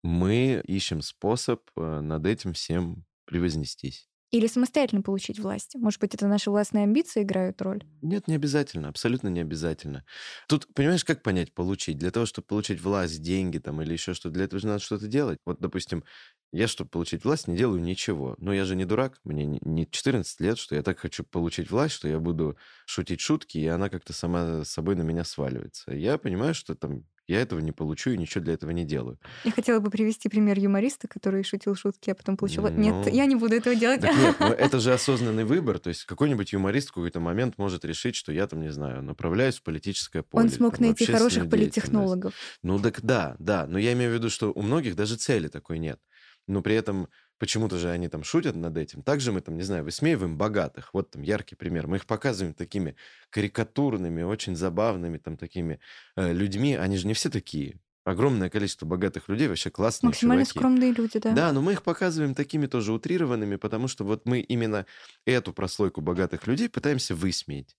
Мы ищем способ э, над этим всем превознестись. Или самостоятельно получить власть? Может быть, это наши властные амбиции играют роль? Нет, не обязательно, абсолютно не обязательно. Тут, понимаешь, как понять получить? Для того, чтобы получить власть, деньги там или еще что-то, для этого же надо что-то делать. Вот, допустим, я, чтобы получить власть, не делаю ничего. Но я же не дурак, мне не 14 лет, что я так хочу получить власть, что я буду шутить шутки, и она как-то сама собой на меня сваливается. Я понимаю, что там я этого не получу и ничего для этого не делаю. Я хотела бы привести пример юмориста, который шутил шутки, а потом получил... Ну, нет, я не буду этого делать. Так нет, но это же осознанный выбор. То есть какой-нибудь юморист в какой-то момент может решить, что я там, не знаю, направляюсь в политическое поле. Он смог там, найти хороших политтехнологов. Ну так да, да. Но я имею в виду, что у многих даже цели такой нет. Но при этом Почему-то же они там шутят над этим. Также мы там, не знаю, высмеиваем богатых. Вот там яркий пример. Мы их показываем такими карикатурными, очень забавными там такими э, людьми. Они же не все такие. Огромное количество богатых людей, вообще классные Максимально чуваки. скромные люди, да. Да, но мы их показываем такими тоже утрированными, потому что вот мы именно эту прослойку богатых людей пытаемся высмеять.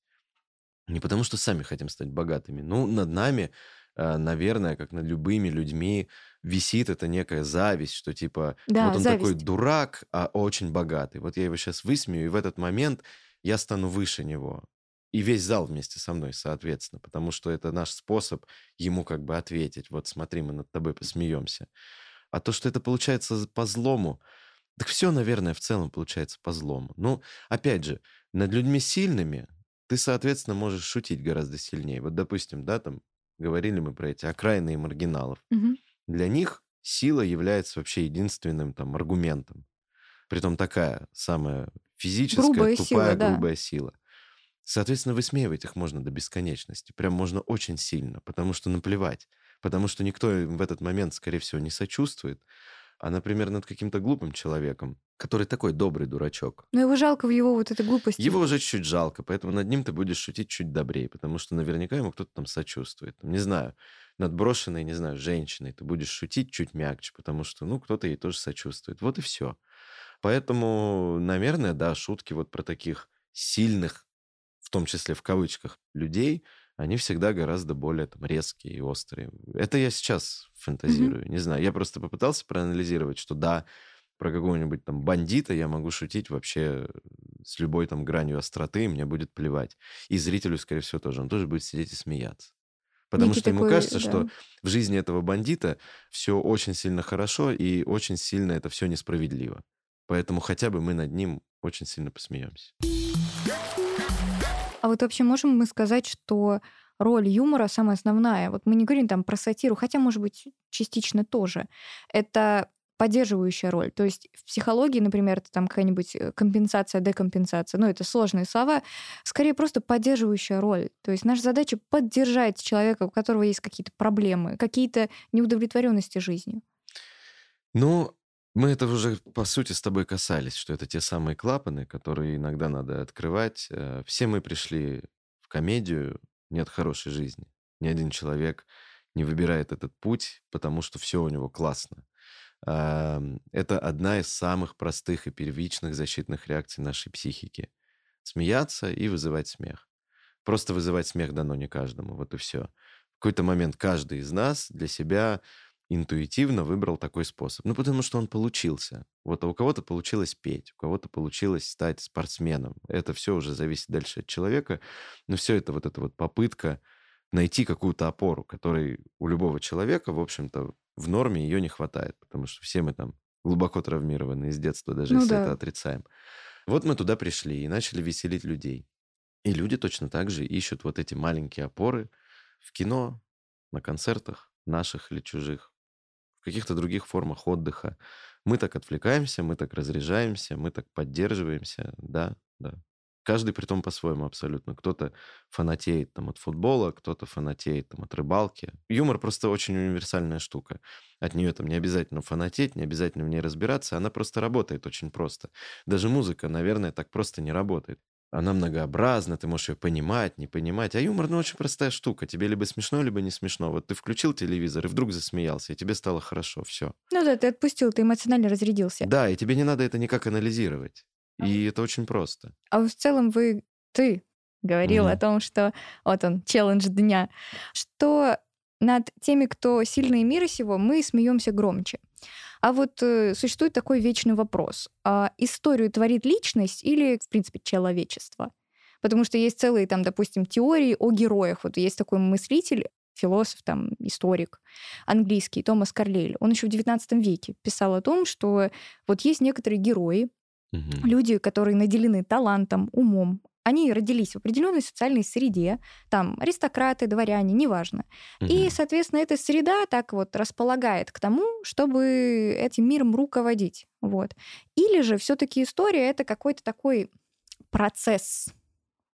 Не потому что сами хотим стать богатыми. Ну, над нами, наверное, как над любыми людьми, висит эта некая зависть, что типа Да, вот он такой зависть. дурак, а очень богатый. Вот я его сейчас высмею, и в этот момент я стану выше него. И весь зал вместе со мной, соответственно, потому что это наш способ ему как бы ответить. Вот смотри, мы над тобой посмеемся. А то, что это получается по злому, так все, наверное, в целом получается по злому. Ну, опять же, над людьми сильными ты, соответственно, можешь шутить гораздо сильнее. Вот, допустим, да, там говорили мы про эти окраины и маргиналов. Мгм. Для них сила является вообще единственным там аргументом. Притом такая самая физическая, Грубая тупая, сила, да. грубая сила. Соответственно, высмеивать их можно до бесконечности. Прям можно очень сильно, потому что наплевать. Потому что никто им в этот момент, скорее всего, не сочувствует. А, например, над каким-то глупым человеком, который такой добрый дурачок, Но его жалко в его вот этой глупости. его уже чуть жалко, поэтому над ним ты будешь шутить чуть добрее, потому что наверняка ему кто-то там сочувствует. Там, не знаю, над брошенной, не знаю, женщиной ты будешь шутить чуть мягче, потому что, ну, кто-то ей тоже сочувствует. Вот и все. Поэтому, наверное, да, шутки вот про таких сильных, в том числе в кавычках, людей, они всегда гораздо более там резкие и острые. Это я сейчас фантазирую, не знаю. Я просто попытался проанализировать, что да, про какого-нибудь там бандита я могу шутить вообще с любой там гранью остроты, и мне будет плевать. И зрителю, скорее всего, тоже. Он тоже будет сидеть и смеяться. Потому Некий что ему такой, кажется, да. что в жизни этого бандита все очень сильно хорошо и очень сильно это все несправедливо. Поэтому хотя бы мы над ним очень сильно посмеемся. А вот вообще можем мы сказать, что роль юмора самая основная? Вот мы не говорим там про сатиру, хотя, может быть, частично тоже. Это поддерживающая роль. То есть в психологии, например, это там какая-нибудь э, компенсация, декомпенсация. Ну, это сложные слова. Скорее, просто поддерживающая роль. То есть наша задача поддержать человека, у которого есть какие-то проблемы, какие-то неудовлетворенности жизнью. Ну, мы это уже, по сути, с тобой касались, что это те самые клапаны, которые иногда надо открывать. Э, Все мы пришли в комедию не от хорошей жизни. Ни один человек не выбирает этот путь, потому что все у него классно. Это одна из самых простых и первичных защитных реакций нашей психики. Смеяться и вызывать смех. Просто вызывать смех дано не каждому, вот и все. В какой-то момент каждый из нас для себя интуитивно выбрал такой способ. Ну, потому что он получился. Вот а у кого-то получилось петь, у кого-то получилось стать спортсменом. Это все уже зависит дальше от человека. Но все это вот эта вот попытка найти какую-то опору, которой у любого человека, в общем-то, в норме ее не хватает, потому что все мы там глубоко травмированы с детства, даже Ну если да. это отрицаем. Вот мы туда пришли и начали веселить людей. И люди точно так же ищут вот эти маленькие опоры в кино, на концертах, наших или чужих, в каких-то других формах отдыха. Мы так отвлекаемся, мы так разряжаемся, мы так поддерживаемся, да, да. Каждый при том по-своему абсолютно. Кто-то фанатеет там от футбола, кто-то фанатеет там от рыбалки. Юмор просто очень универсальная штука. От нее там не обязательно фанатеть, не обязательно в ней разбираться, она просто работает очень просто. Даже музыка, наверное, так просто не работает. Она многообразна, ты можешь ее понимать, не понимать. А юмор, ну, очень простая штука. Тебе либо смешно, либо не смешно. Вот ты включил телевизор и вдруг засмеялся, и тебе стало хорошо, все. Ну да, ты отпустил, ты эмоционально разрядился. Да, и тебе не надо это никак анализировать. И это очень просто. А в целом вы, ты говорил Мгм. о том, что вот он, челлендж дня, что над теми, кто сильные мира сего, мы смеемся громче. А вот э, существует такой вечный вопрос. А историю творит личность или, в принципе, человечество? Потому что есть целые, там, допустим, теории о героях. Вот есть такой мыслитель, философ, там, историк английский, Томас Карлейль. Он еще в XIX веке писал о том, что вот есть некоторые герои, Мгм. люди, которые наделены талантом, умом, они родились в определенной социальной среде, там аристократы, дворяне, неважно. И, Мгм. соответственно, эта среда так вот располагает к тому, чтобы этим миром руководить. Вот. Или же все-таки история это какой-то такой процесс,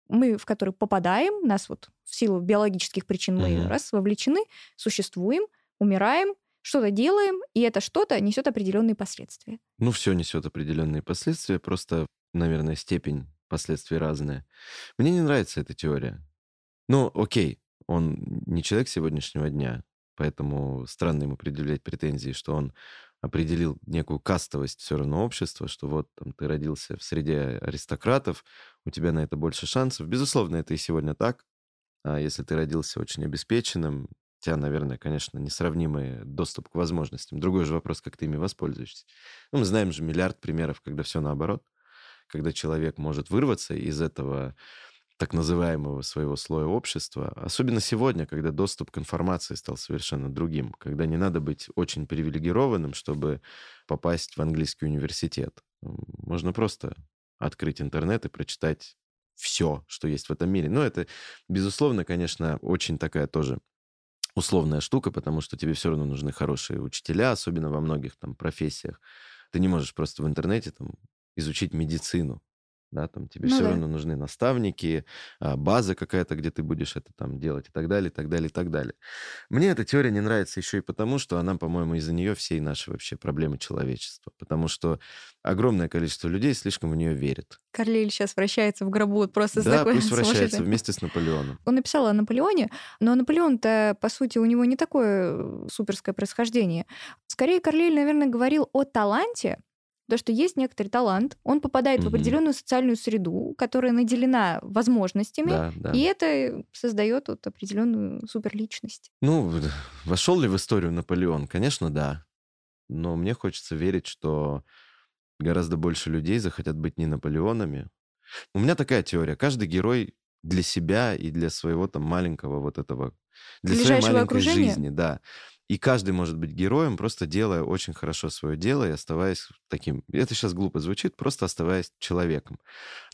мы в который попадаем, нас вот в силу биологических причин мы Мгм. раз вовлечены, существуем, умираем, что-то делаем, и это что-то несет определенные последствия. Ну, все несет определенные последствия, просто, наверное, степень последствий разная. Мне не нравится эта теория. Ну, окей, он не человек сегодняшнего дня, поэтому странно ему предъявлять претензии, что он определил некую кастовость все равно общества, что вот там ты родился в среде аристократов, у тебя на это больше шансов. Безусловно, это и сегодня так. А если ты родился очень обеспеченным, у тебя, наверное, конечно, несравнимый доступ к возможностям. Другой же вопрос, как ты ими воспользуешься. Ну, мы знаем же миллиард примеров, когда все наоборот, когда человек может вырваться из этого так называемого своего слоя общества, особенно сегодня, когда доступ к информации стал совершенно другим, когда не надо быть очень привилегированным, чтобы попасть в английский университет. Можно просто открыть интернет и прочитать все, что есть в этом мире. Но это, безусловно, конечно, очень такая тоже условная штука, потому что тебе все равно нужны хорошие учителя, особенно во многих там профессиях. Ты не можешь просто в интернете там изучить медицину, да, там тебе Ну все да. равно нужны наставники, а, база какая-то, где ты будешь это там делать и так далее, и так далее, и так далее. Мне эта теория не нравится еще и потому, что она, по-моему, из-за нее все и наши вообще проблемы человечества, потому что огромное количество людей слишком в нее верит. Карлиль сейчас вращается в гробу просто да, такой пусть вращается вместе с Наполеоном. Он написал о Наполеоне, но Наполеон-то, по сути, у него не такое э, суперское происхождение. Скорее, Карлиль, наверное, говорил о таланте, то, что есть некоторый талант, он попадает в Мгм. определенную социальную среду, которая наделена возможностями, Да, да. и это создает вот определенную суперличность. Ну, в- вошел ли в историю Наполеон? Конечно, да. Но мне хочется верить, что гораздо больше людей захотят быть не Наполеонами. У меня такая теория. Каждый герой для себя и для своего там маленького вот этого... Для своей Ближайшего маленькой окружения? жизни, да. И каждый может быть героем, просто делая очень хорошо свое дело и оставаясь таким... Это сейчас глупо звучит, просто оставаясь человеком.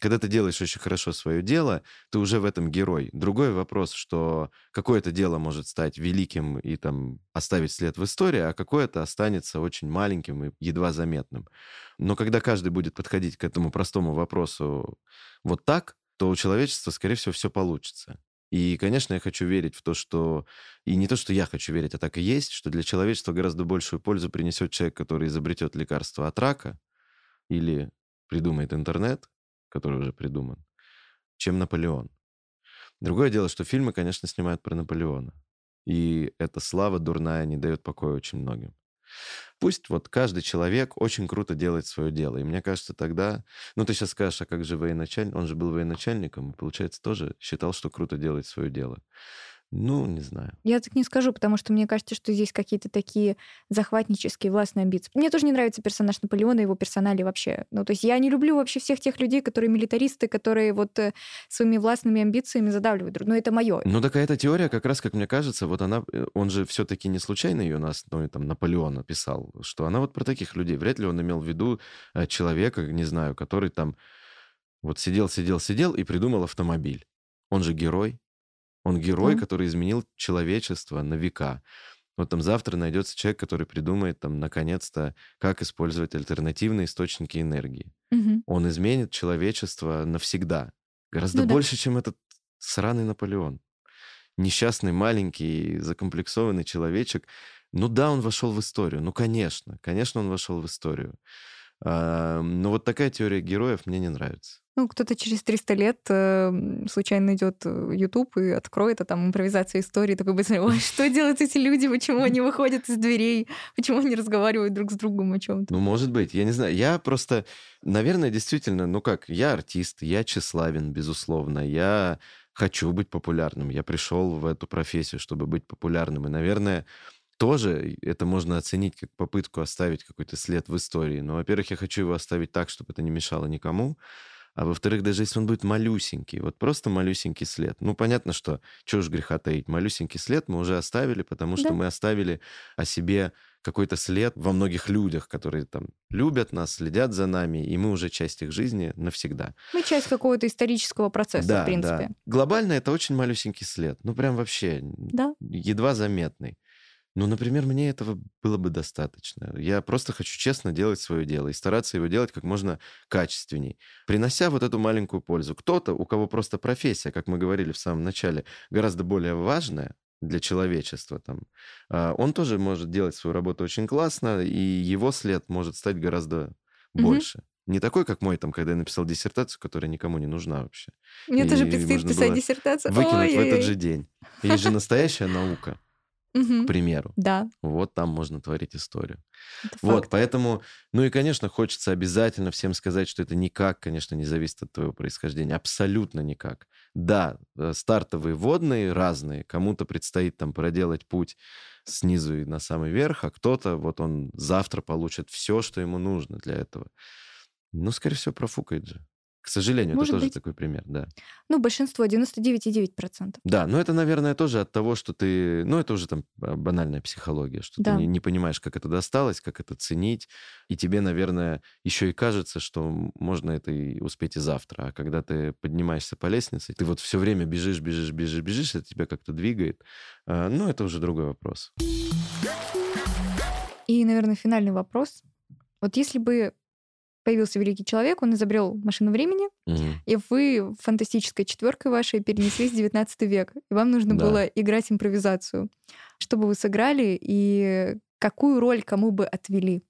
Когда ты делаешь очень хорошо свое дело, ты уже в этом герой. Другой вопрос, что какое-то дело может стать великим и там оставить след в истории, а какое-то останется очень маленьким и едва заметным. Но когда каждый будет подходить к этому простому вопросу вот так, то у человечества, скорее всего, все получится. И, конечно, я хочу верить в то, что... И не то, что я хочу верить, а так и есть, что для человечества гораздо большую пользу принесет человек, который изобретет лекарство от рака или придумает интернет, который уже придуман, чем Наполеон. Другое дело, что фильмы, конечно, снимают про Наполеона. И эта слава дурная не дает покоя очень многим. Пусть вот каждый человек очень круто делает свое дело. И мне кажется, тогда... Ну, ты сейчас скажешь, а как же военачальник? Он же был военачальником, и, получается, тоже считал, что круто делает свое дело. Ну, не знаю. Я так не скажу, потому что мне кажется, что здесь какие-то такие захватнические властные амбиции. Мне тоже не нравится персонаж Наполеона, его персонали вообще. Ну, то есть я не люблю вообще всех тех людей, которые милитаристы, которые вот э, своими властными амбициями задавливают друг. Но это мое. Ну, такая эта теория, как раз, как мне кажется, вот она, э, он же все-таки не случайно ее на основе там Наполеона писал, что она вот про таких людей. Вряд ли он имел в виду э, человека, не знаю, который там вот сидел, сидел, сидел и придумал автомобиль. Он же герой. Он герой, Да. который изменил человечество на века. Вот там завтра найдется человек, который придумает там наконец-то, как использовать альтернативные источники энергии. Мгм. Он изменит человечество навсегда. Гораздо Ну да. больше, чем этот сраный Наполеон. Несчастный, маленький, закомплексованный человечек. Ну да, он вошел в историю. Ну, конечно. Конечно, он вошел в историю. А, но вот такая теория героев мне не нравится. Ну, кто-то через 300 лет э, случайно найдет YouTube и откроет, а там импровизация истории, такой быстро, ой, что делают эти люди, почему они выходят из дверей, почему они разговаривают друг с другом о чем-то. Ну, может быть, я не знаю. Я просто, наверное, действительно, ну как, я артист, я тщеславен, безусловно. Я хочу быть популярным. Я пришел в эту профессию, чтобы быть популярным. И, наверное, тоже это можно оценить как попытку оставить какой-то след в истории. Но, во-первых, я хочу его оставить так, чтобы это не мешало никому. А во-вторых, даже если он будет малюсенький, вот просто малюсенький след. Ну, понятно, что, чего уж греха таить, малюсенький след мы уже оставили, потому что Да. мы оставили о себе какой-то след во многих людях, которые там любят нас, следят за нами, и мы уже часть их жизни навсегда. Мы часть какого-то исторического процесса, да, в принципе. да. Глобально это очень малюсенький след. Ну, прям вообще Да. едва заметный. Ну, например, мне этого было бы достаточно. Я просто хочу честно делать свое дело и стараться его делать как можно качественней, принося вот эту маленькую пользу. Кто-то, у кого просто профессия, как мы говорили в самом начале, гораздо более важная, для человечества. Там. А, он тоже может делать свою работу очень классно, и его след может стать гораздо Мгм. больше. Не такой, как мой, там, когда я написал диссертацию, которая никому не нужна вообще. Мне тоже И предстоит можно писать диссертацию. Выкинуть в этот Ой-ой-ой. же день. Есть же настоящая наука, Мгм. к примеру. Да, Вот там можно творить историю. это Вот, факт. поэтому, ну и, конечно, хочется обязательно всем сказать, что это никак, конечно, не зависит от твоего происхождения. Абсолютно никак. Да, э, стартовые водные разные. Кому-то предстоит там проделать путь снизу и на самый верх, а кто-то, вот он завтра получит все, что ему нужно для этого. Ну, скорее всего, профукает же. К сожалению, Может это тоже быть. такой пример, да. Ну, большинство, 99,9%. Да, но это, наверное, тоже от того, что ты... Ну, это уже там банальная психология, что Да. ты не, не понимаешь, как это досталось, как это ценить. И тебе, наверное, еще и кажется, что можно это и успеть и завтра. А когда ты поднимаешься по лестнице, ты вот все время бежишь, бежишь, бежишь, бежишь, это тебя как-то двигает. А, Ну, это уже другой вопрос. И, наверное, финальный вопрос. Вот если бы появился великий человек, он изобрел машину времени, Мгм. и вы фантастической четверкой вашей перенеслись в 19 век, и вам нужно Да. было играть импровизацию. Что бы вы сыграли и какую роль кому бы отвели?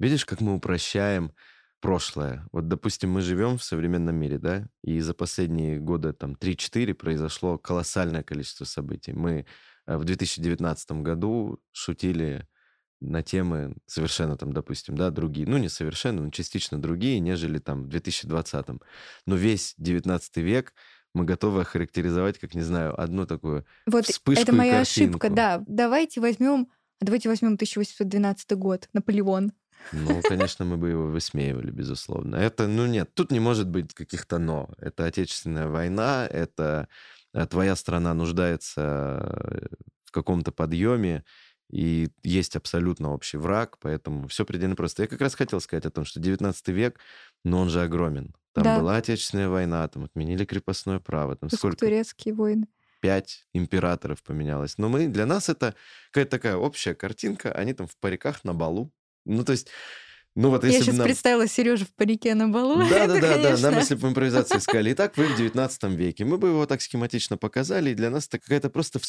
Видишь, как мы упрощаем прошлое. Вот, допустим, мы живем в современном мире, да, и за последние годы, там, 3-4 произошло колоссальное количество событий. Мы э, в 2019 году шутили на темы совершенно там, допустим, да, другие, ну, не совершенно, но частично другие, нежели там в 2020. Но весь 19 век мы готовы охарактеризовать, как, не знаю, одну такую Вот вспышку это моя ошибка, да. Давайте возьмем, давайте возьмем 1812 год, Наполеон. Ну, конечно, мы бы его высмеивали, безусловно. Это, ну нет, тут не может быть каких-то «но». Это Отечественная война, это э, твоя страна нуждается э, в каком-то подъеме, и есть абсолютно общий враг, поэтому все предельно просто. Я как раз хотел сказать о том, что 19 век, но он же огромен. Там Да. была Отечественная война, там отменили крепостное право, там сколько? Турецкие войны. пять императоров поменялось. Но мы, для нас это какая-то такая общая картинка, они там в париках на балу. Ну, то есть, ну вот Я если сейчас бы нам... представила Сережу в парике на балу. Да, да, да, да. Нам, если бы импровизации сказали, итак, вы в 19 веке, мы бы его так схематично показали, и для нас это какая-то просто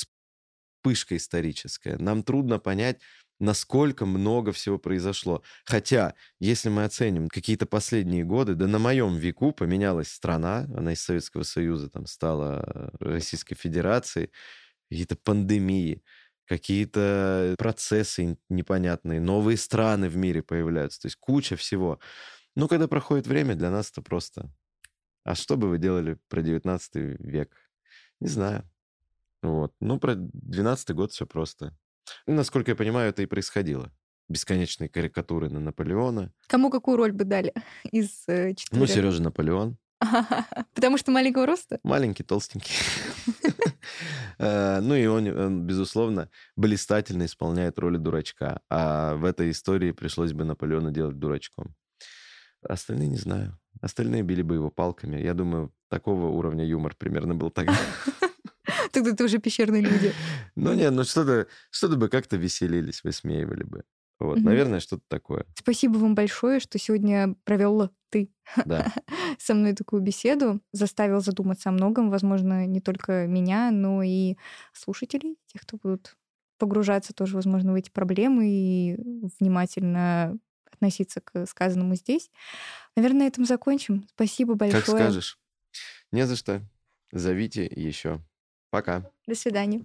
вспышка историческая. Нам трудно понять, насколько много всего произошло. Хотя, если мы оценим какие-то последние годы, да на моем веку поменялась страна, она из Советского Союза там стала э, Российской Федерацией, какие-то пандемии, какие-то процессы непонятные, новые страны в мире появляются, то есть куча всего. Ну, когда проходит время, для нас это просто... А что бы вы делали про 19 век? Не знаю. Вот. Ну, про 12 год все просто. Ну, Насколько я понимаю, это и происходило. Бесконечные карикатуры на Наполеона. Кому какую роль бы дали из э, Ну, четырех? Сережа Наполеон. Потому что маленького роста? Маленький, толстенький. Э, Ну и он, он, безусловно, блистательно исполняет роли дурачка. А в этой истории пришлось бы Наполеона делать дурачком. Остальные не знаю. Остальные били бы его палками. Я думаю, такого уровня юмор примерно был тогда. Тогда ты уже пещерные люди. Ну нет, ну что-то что бы как-то веселились, высмеивали бы. Вот, Мгм. наверное, что-то такое. Спасибо вам большое, что сегодня провел ты Да. со мной такую беседу, заставил задуматься о многом, возможно, не только меня, но и слушателей, тех, кто будут погружаться тоже, возможно, в эти проблемы и внимательно относиться к сказанному здесь. Наверное, на этом закончим. Спасибо большое. Как скажешь. Не за что. Зовите еще. Пока. До свидания.